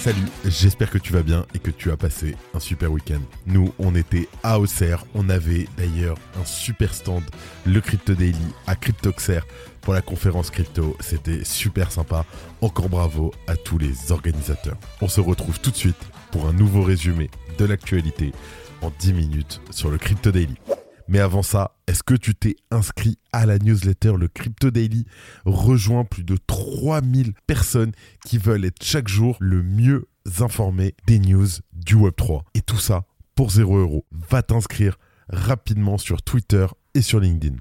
Salut, j'espère que tu vas bien et que tu as passé un super week-end. Nous, on était à Auxerre, on avait d'ailleurs un super stand, le Crypto Daily à CryptoXer pour la conférence crypto. C'était super sympa. Encore bravo à tous les organisateurs. On se retrouve tout de suite pour un nouveau résumé de l'actualité en 10 minutes sur le Crypto Daily. Mais avant ça, est-ce que tu t'es inscrit à la newsletter Le Crypto Daily rejoint plus de 3000 personnes qui veulent être chaque jour le mieux informé des news du Web3. Et tout ça pour 0 euros. Va t'inscrire rapidement sur Twitter et sur LinkedIn.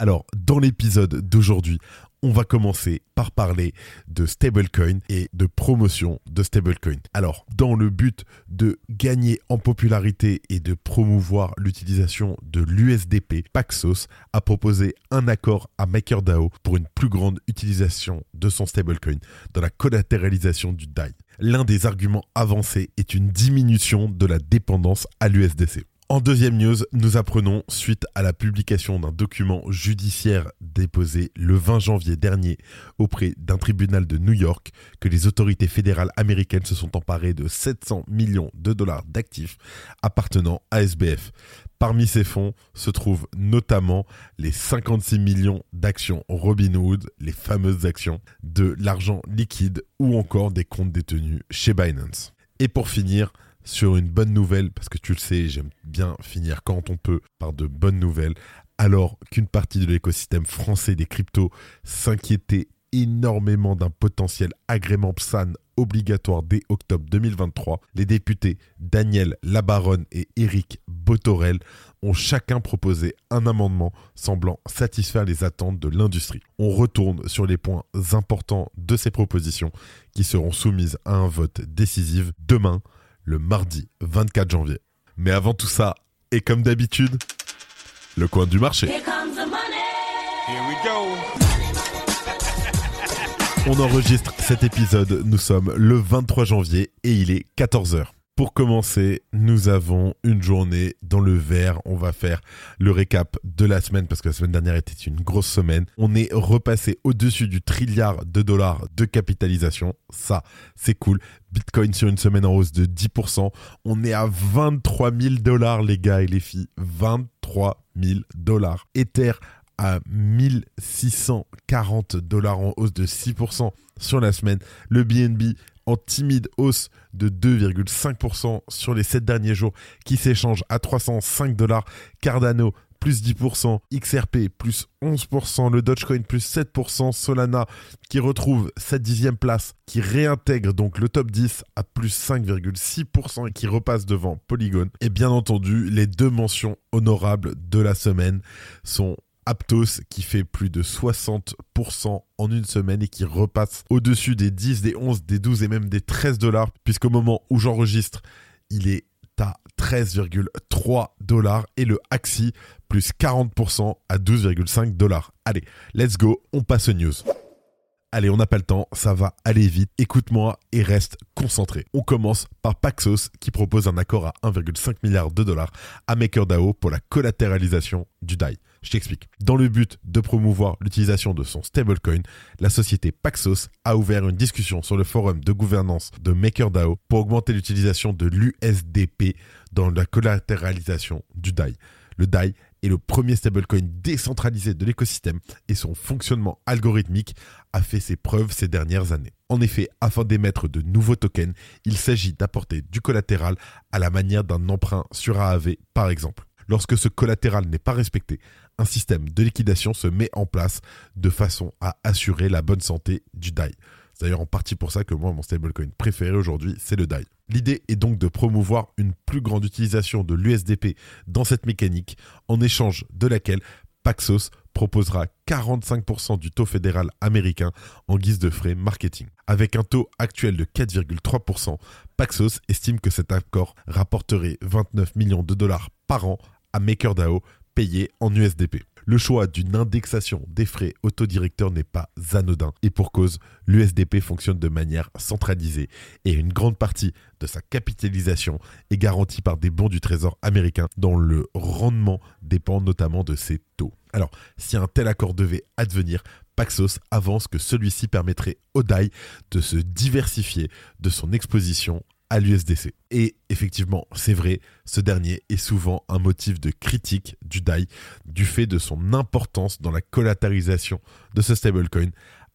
Alors, dans l'épisode d'aujourd'hui, on va commencer par parler de stablecoin et de promotion de stablecoin. Alors, dans le but de gagner en popularité et de promouvoir l'utilisation de l'USDP, Paxos a proposé un accord à MakerDAO pour une plus grande utilisation de son stablecoin dans la collatéralisation du DAI. L'un des arguments avancés est une diminution de la dépendance à l'USDC. En deuxième news, nous apprenons, suite à la publication d'un document judiciaire déposé le 20 janvier dernier auprès d'un tribunal de New York, que les autorités fédérales américaines se sont emparées de 700 millions de dollars d'actifs appartenant à SBF. Parmi ces fonds se trouvent notamment les 56 millions d'actions Robinhood, les fameuses actions, de l'argent liquide ou encore des comptes détenus chez Binance. Et pour finir, sur une bonne nouvelle, parce que tu le sais, j'aime bien finir quand on peut par de bonnes nouvelles, alors qu'une partie de l'écosystème français des cryptos s'inquiétait énormément d'un potentiel agrément PSAN obligatoire dès octobre 2023, les députés Daniel Labaronne et Éric Botorel ont chacun proposé un amendement semblant satisfaire les attentes de l'industrie. On retourne sur les points importants de ces propositions qui seront soumises à un vote décisif demain le mardi 24 janvier. Mais avant tout ça, et comme d'habitude, le coin du marché. On enregistre cet épisode, nous sommes le 23 janvier et il est 14h. Pour commencer, nous avons une journée dans le vert. On va faire le récap de la semaine parce que la semaine dernière était une grosse semaine. On est repassé au-dessus du trilliard de dollars de capitalisation. Ça, c'est cool. Bitcoin sur une semaine en hausse de 10%. On est à 23 000 dollars, les gars et les filles. 23 000 dollars. Ether à 1640 dollars en hausse de 6% sur la semaine. Le BNB en timide hausse de 2,5% sur les 7 derniers jours qui s'échange à 305 dollars. Cardano plus 10%, XRP plus 11%, le Dogecoin plus 7%, Solana qui retrouve sa dixième place, qui réintègre donc le top 10 à plus 5,6% et qui repasse devant Polygon. Et bien entendu, les deux mentions honorables de la semaine sont Aptos qui fait plus de 60% en une semaine et qui repasse au-dessus des 10, des 11, des 12 et même des 13 dollars, puisqu'au moment où j'enregistre, il est à 13,3 dollars et le Axi plus 40% à 12,5 dollars. Allez, let's go, on passe aux news. Allez, on n'a pas le temps, ça va aller vite. Écoute-moi et reste concentré. On commence par Paxos qui propose un accord à 1,5 milliard de dollars à MakerDAO pour la collatéralisation du DAI. Je t'explique. Dans le but de promouvoir l'utilisation de son stablecoin, la société Paxos a ouvert une discussion sur le forum de gouvernance de MakerDAO pour augmenter l'utilisation de l'USDP dans la collatéralisation du DAI. Le DAI est le premier stablecoin décentralisé de l'écosystème et son fonctionnement algorithmique a fait ses preuves ces dernières années. En effet, afin d'émettre de nouveaux tokens, il s'agit d'apporter du collatéral à la manière d'un emprunt sur AAV par exemple. Lorsque ce collatéral n'est pas respecté, un système de liquidation se met en place de façon à assurer la bonne santé du DAI. C'est d'ailleurs en partie pour ça que moi, mon stablecoin préféré aujourd'hui, c'est le DAI. L'idée est donc de promouvoir une plus grande utilisation de l'USDP dans cette mécanique, en échange de laquelle Paxos proposera 45% du taux fédéral américain en guise de frais marketing. Avec un taux actuel de 4,3%, Paxos estime que cet accord rapporterait 29 millions de dollars par an à MakerDAO en USDP. Le choix d'une indexation des frais autodirecteurs n'est pas anodin et pour cause, l'USDP fonctionne de manière centralisée et une grande partie de sa capitalisation est garantie par des bons du Trésor américain dont le rendement dépend notamment de ses taux. Alors, si un tel accord devait advenir, Paxos avance que celui-ci permettrait au DAI de se diversifier de son exposition à l'USDC. Et effectivement, c'est vrai, ce dernier est souvent un motif de critique du DAI du fait de son importance dans la collatéralisation de ce stablecoin,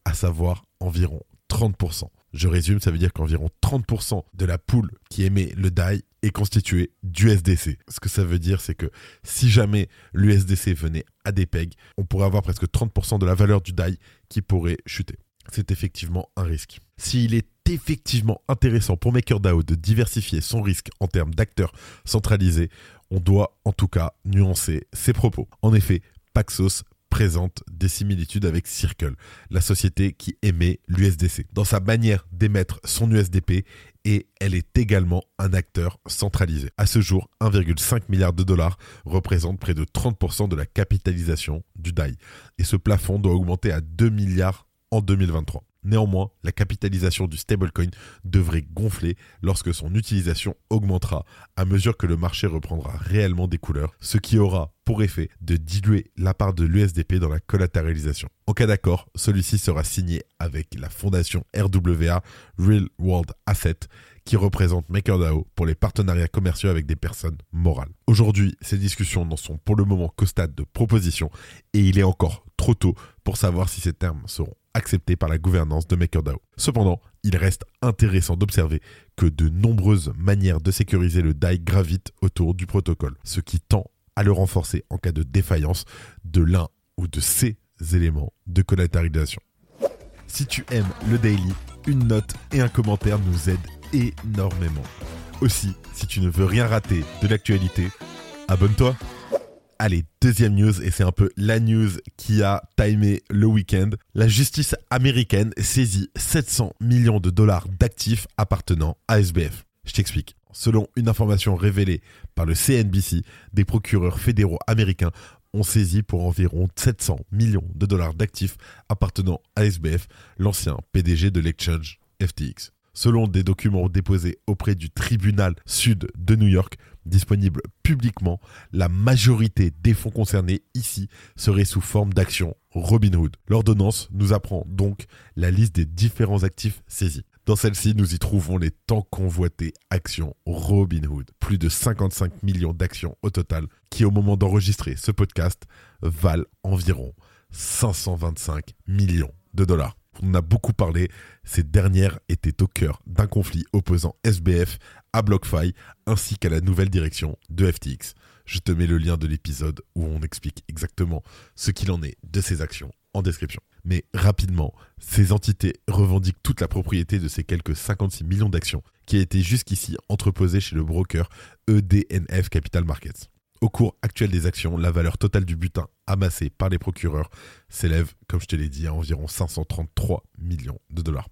à savoir environ 30%. Je résume, ça veut dire qu'environ 30% de la poule qui émet le DAI est constituée d'USDC. Ce que ça veut dire, c'est que si jamais l'USDC venait à des pegs, on pourrait avoir presque 30% de la valeur du DAI qui pourrait chuter. C'est effectivement un risque. S'il est effectivement intéressant pour MakerDAO de diversifier son risque en termes d'acteurs centralisés, on doit en tout cas nuancer ses propos. En effet, Paxos présente des similitudes avec Circle, la société qui émet l'USDC, dans sa manière d'émettre son USDP et elle est également un acteur centralisé. À ce jour, 1,5 milliard de dollars représente près de 30% de la capitalisation du DAI et ce plafond doit augmenter à 2 milliards en 2023. Néanmoins, la capitalisation du stablecoin devrait gonfler lorsque son utilisation augmentera à mesure que le marché reprendra réellement des couleurs, ce qui aura pour effet de diluer la part de l'USDP dans la collatéralisation. En cas d'accord, celui-ci sera signé avec la fondation RWA Real World Asset qui représente MakerDAO pour les partenariats commerciaux avec des personnes morales. Aujourd'hui, ces discussions n'en sont pour le moment qu'au stade de proposition et il est encore trop tôt pour savoir si ces termes seront accepté par la gouvernance de MakerDAO. Cependant, il reste intéressant d'observer que de nombreuses manières de sécuriser le DAI gravitent autour du protocole, ce qui tend à le renforcer en cas de défaillance de l'un ou de ces éléments de collatéralisation. Si tu aimes le daily, une note et un commentaire nous aident énormément. Aussi, si tu ne veux rien rater de l'actualité, abonne-toi. Allez, deuxième news, et c'est un peu la news qui a timé le week-end. La justice américaine saisit 700 millions de dollars d'actifs appartenant à SBF. Je t'explique. Selon une information révélée par le CNBC, des procureurs fédéraux américains ont saisi pour environ 700 millions de dollars d'actifs appartenant à SBF, l'ancien PDG de l'exchange FTX. Selon des documents déposés auprès du tribunal sud de New York, disponibles publiquement, la majorité des fonds concernés ici seraient sous forme d'actions Robinhood. L'ordonnance nous apprend donc la liste des différents actifs saisis. Dans celle-ci, nous y trouvons les tant convoitées actions Robinhood. Plus de 55 millions d'actions au total, qui au moment d'enregistrer ce podcast valent environ 525 millions de dollars. On en a beaucoup parlé, ces dernières étaient au cœur d'un conflit opposant SBF à BlockFi ainsi qu'à la nouvelle direction de FTX. Je te mets le lien de l'épisode où on explique exactement ce qu'il en est de ces actions en description. Mais rapidement, ces entités revendiquent toute la propriété de ces quelques 56 millions d'actions qui étaient jusqu'ici entreposées chez le broker EDNF Capital Markets. Au cours actuel des actions, la valeur totale du butin amassé par les procureurs s'élève, comme je te l'ai dit, à environ 533 millions de dollars.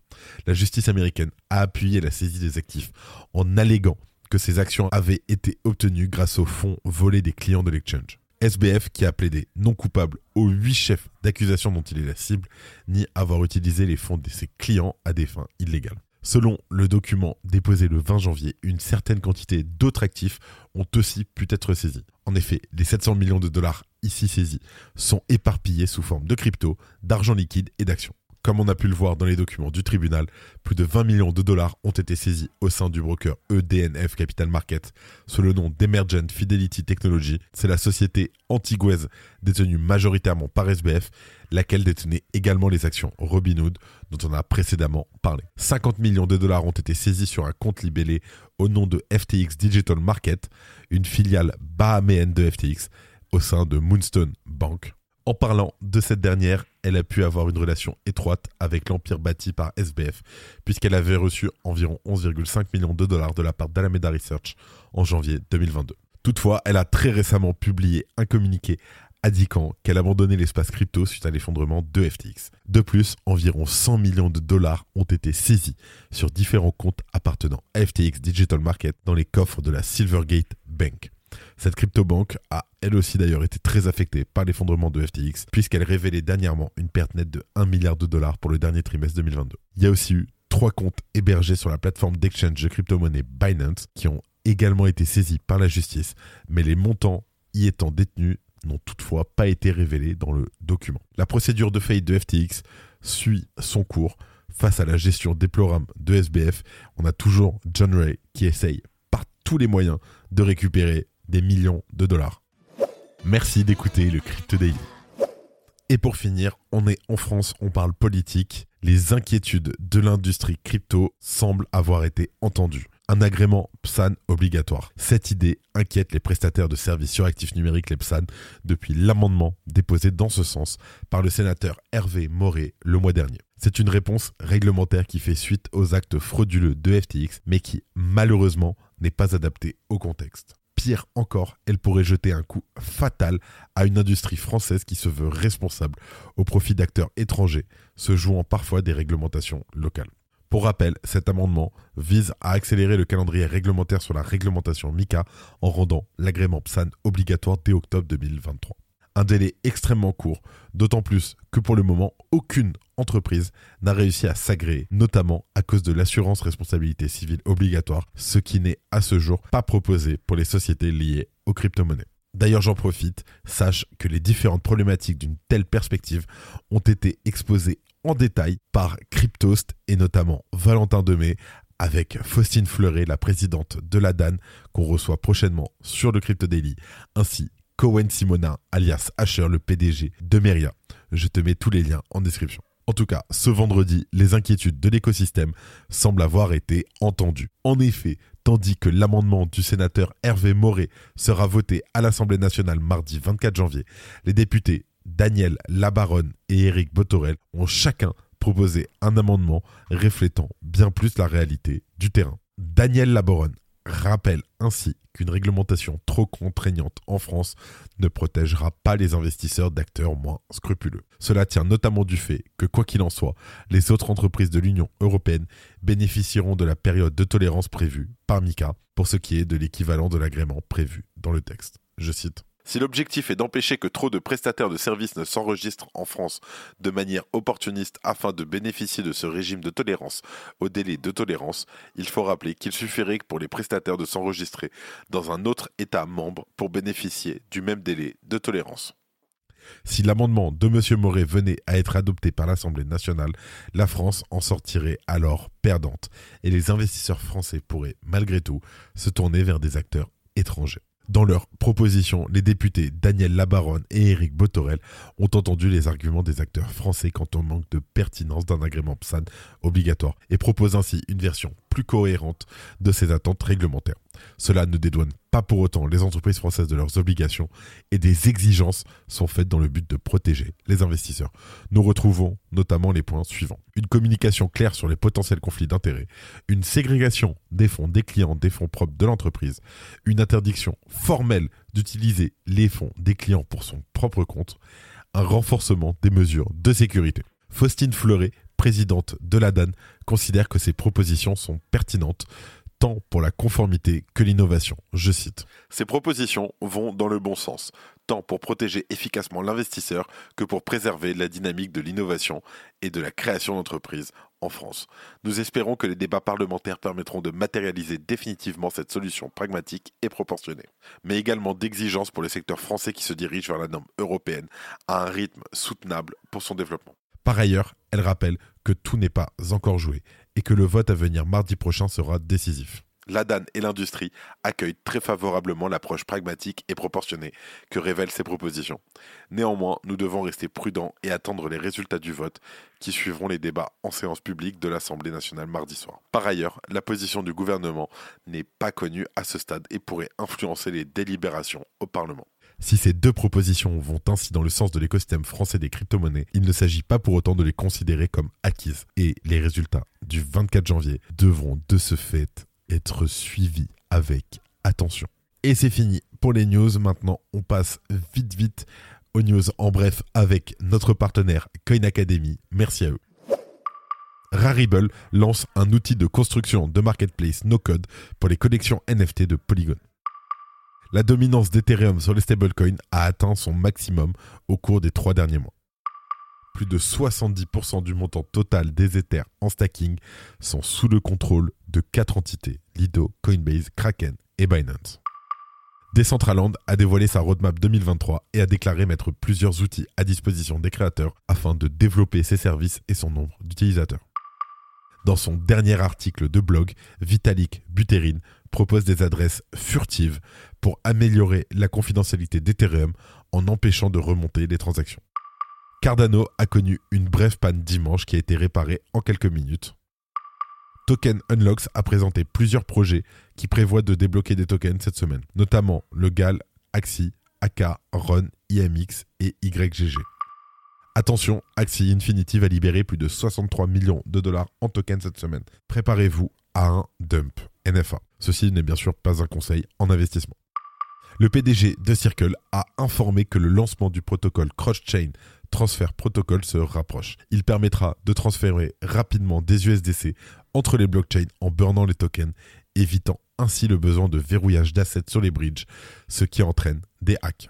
La justice américaine a appuyé la saisie des actifs en alléguant que ces actions avaient été obtenues grâce aux fonds volés des clients de l'exchange. SBF qui a plaidé non coupable aux huit chefs d'accusation dont il est la cible, ni avoir utilisé les fonds de ses clients à des fins illégales. Selon le document déposé le 20 janvier, une certaine quantité d'autres actifs ont aussi pu être saisis. En effet, les 700 millions de dollars ici saisis sont éparpillés sous forme de crypto, d'argent liquide et d'actions. Comme on a pu le voir dans les documents du tribunal, plus de 20 millions de dollars ont été saisis au sein du broker EDNF Capital Market sous le nom d'Emergent Fidelity Technology. C'est la société antigouaise détenue majoritairement par SBF, laquelle détenait également les actions Robinhood dont on a précédemment parlé. 50 millions de dollars ont été saisis sur un compte libellé au nom de FTX Digital Market, une filiale bahaméenne de FTX au sein de Moonstone Bank. En parlant de cette dernière, elle a pu avoir une relation étroite avec l'empire bâti par SBF, puisqu'elle avait reçu environ 11,5 millions de dollars de la part d'Alameda Research en janvier 2022. Toutefois, elle a très récemment publié un communiqué indiquant qu'elle abandonnait l'espace crypto suite à l'effondrement de FTX. De plus, environ 100 millions de dollars ont été saisis sur différents comptes appartenant à FTX Digital Market dans les coffres de la Silvergate Bank. Cette crypto-banque a elle aussi d'ailleurs été très affectée par l'effondrement de FTX puisqu'elle révélait dernièrement une perte nette de 1 milliard de dollars pour le dernier trimestre 2022. Il y a aussi eu trois comptes hébergés sur la plateforme d'exchange de crypto-monnaie Binance qui ont également été saisis par la justice, mais les montants y étant détenus n'ont toutefois pas été révélés dans le document. La procédure de faillite de FTX suit son cours. Face à la gestion déplorable de SBF, on a toujours John Ray qui essaye par tous les moyens de récupérer des millions de dollars. Merci d'écouter le Crypto Daily. Et pour finir, on est en France, on parle politique. Les inquiétudes de l'industrie crypto semblent avoir été entendues un agrément PSAN obligatoire. Cette idée inquiète les prestataires de services suractifs numériques, les PSAN, depuis l'amendement déposé dans ce sens par le sénateur Hervé Moret le mois dernier. C'est une réponse réglementaire qui fait suite aux actes frauduleux de FTX, mais qui, malheureusement, n'est pas adaptée au contexte. Pire encore, elle pourrait jeter un coup fatal à une industrie française qui se veut responsable au profit d'acteurs étrangers, se jouant parfois des réglementations locales. Pour rappel, cet amendement vise à accélérer le calendrier réglementaire sur la réglementation MICA en rendant l'agrément PSAN obligatoire dès octobre 2023. Un délai extrêmement court, d'autant plus que pour le moment, aucune entreprise n'a réussi à s'agréer, notamment à cause de l'assurance responsabilité civile obligatoire, ce qui n'est à ce jour pas proposé pour les sociétés liées aux crypto-monnaies. D'ailleurs, j'en profite, sache que les différentes problématiques d'une telle perspective ont été exposées en détail par Cryptost et notamment Valentin Demey avec Faustine Fleuret, la présidente de la DAN, qu'on reçoit prochainement sur le Crypto Daily, ainsi Cowen Simonin, alias Asher, le PDG de Meria. Je te mets tous les liens en description. En tout cas, ce vendredi, les inquiétudes de l'écosystème semblent avoir été entendues. En effet, tandis que l'amendement du sénateur Hervé Moret sera voté à l'Assemblée nationale mardi 24 janvier, les députés Daniel Labaronne et Éric Botorel ont chacun proposé un amendement reflétant bien plus la réalité du terrain. Daniel Labaronne rappelle ainsi qu'une réglementation trop contraignante en France ne protégera pas les investisseurs d'acteurs moins scrupuleux. Cela tient notamment du fait que, quoi qu'il en soit, les autres entreprises de l'Union européenne bénéficieront de la période de tolérance prévue par MICA pour ce qui est de l'équivalent de l'agrément prévu dans le texte. Je cite. Si l'objectif est d'empêcher que trop de prestataires de services ne s'enregistrent en France de manière opportuniste afin de bénéficier de ce régime de tolérance au délai de tolérance, il faut rappeler qu'il suffirait pour les prestataires de s'enregistrer dans un autre État membre pour bénéficier du même délai de tolérance. Si l'amendement de M. Moret venait à être adopté par l'Assemblée nationale, la France en sortirait alors perdante et les investisseurs français pourraient, malgré tout, se tourner vers des acteurs étrangers. Dans leur proposition, les députés Daniel Labaronne et Éric Botorel ont entendu les arguments des acteurs français quant au manque de pertinence d'un agrément PSAN obligatoire et proposent ainsi une version plus cohérente de ces attentes réglementaires. Cela ne dédouane pas pour autant les entreprises françaises de leurs obligations et des exigences sont faites dans le but de protéger les investisseurs. Nous retrouvons notamment les points suivants. Une communication claire sur les potentiels conflits d'intérêts, une ségrégation des fonds des clients des fonds propres de l'entreprise, une interdiction formelle d'utiliser les fonds des clients pour son propre compte, un renforcement des mesures de sécurité. Faustine Fleuret, présidente de la DAN, considère que ces propositions sont pertinentes tant pour la conformité que l'innovation. Je cite. Ces propositions vont dans le bon sens, tant pour protéger efficacement l'investisseur que pour préserver la dynamique de l'innovation et de la création d'entreprises en France. Nous espérons que les débats parlementaires permettront de matérialiser définitivement cette solution pragmatique et proportionnée, mais également d'exigence pour les secteurs français qui se dirigent vers la norme européenne à un rythme soutenable pour son développement. Par ailleurs, elle rappelle que tout n'est pas encore joué et que le vote à venir mardi prochain sera décisif. L'ADAN et l'industrie accueillent très favorablement l'approche pragmatique et proportionnée que révèlent ces propositions. Néanmoins, nous devons rester prudents et attendre les résultats du vote qui suivront les débats en séance publique de l'Assemblée nationale mardi soir. Par ailleurs, la position du gouvernement n'est pas connue à ce stade et pourrait influencer les délibérations au Parlement. Si ces deux propositions vont ainsi dans le sens de l'écosystème français des crypto-monnaies, il ne s'agit pas pour autant de les considérer comme acquises. Et les résultats du 24 janvier devront de ce fait être suivis avec attention. Et c'est fini pour les news. Maintenant, on passe vite vite aux news en bref avec notre partenaire Coin Academy. Merci à eux. Rarible lance un outil de construction de marketplace no code pour les collections NFT de Polygon. La dominance d'Ethereum sur les stablecoins a atteint son maximum au cours des trois derniers mois. Plus de 70% du montant total des Ethers en stacking sont sous le contrôle de quatre entités, Lido, Coinbase, Kraken et Binance. Decentraland a dévoilé sa roadmap 2023 et a déclaré mettre plusieurs outils à disposition des créateurs afin de développer ses services et son nombre d'utilisateurs. Dans son dernier article de blog, Vitalik Buterin propose des adresses furtives pour améliorer la confidentialité d'Ethereum en empêchant de remonter les transactions. Cardano a connu une brève panne dimanche qui a été réparée en quelques minutes. Token Unlocks a présenté plusieurs projets qui prévoient de débloquer des tokens cette semaine, notamment le GAL, Axie, AK, RON, IMX et YGG. Attention, Axie Infinity va libérer plus de 63 millions de dollars en tokens cette semaine. Préparez-vous à un dump NFA. Ceci n'est bien sûr pas un conseil en investissement. Le PDG de Circle a informé que le lancement du protocole Cross-Chain Transfer Protocol se rapproche. Il permettra de transférer rapidement des USDC entre les blockchains en burnant les tokens, évitant ainsi le besoin de verrouillage d'assets sur les bridges, ce qui entraîne des hacks.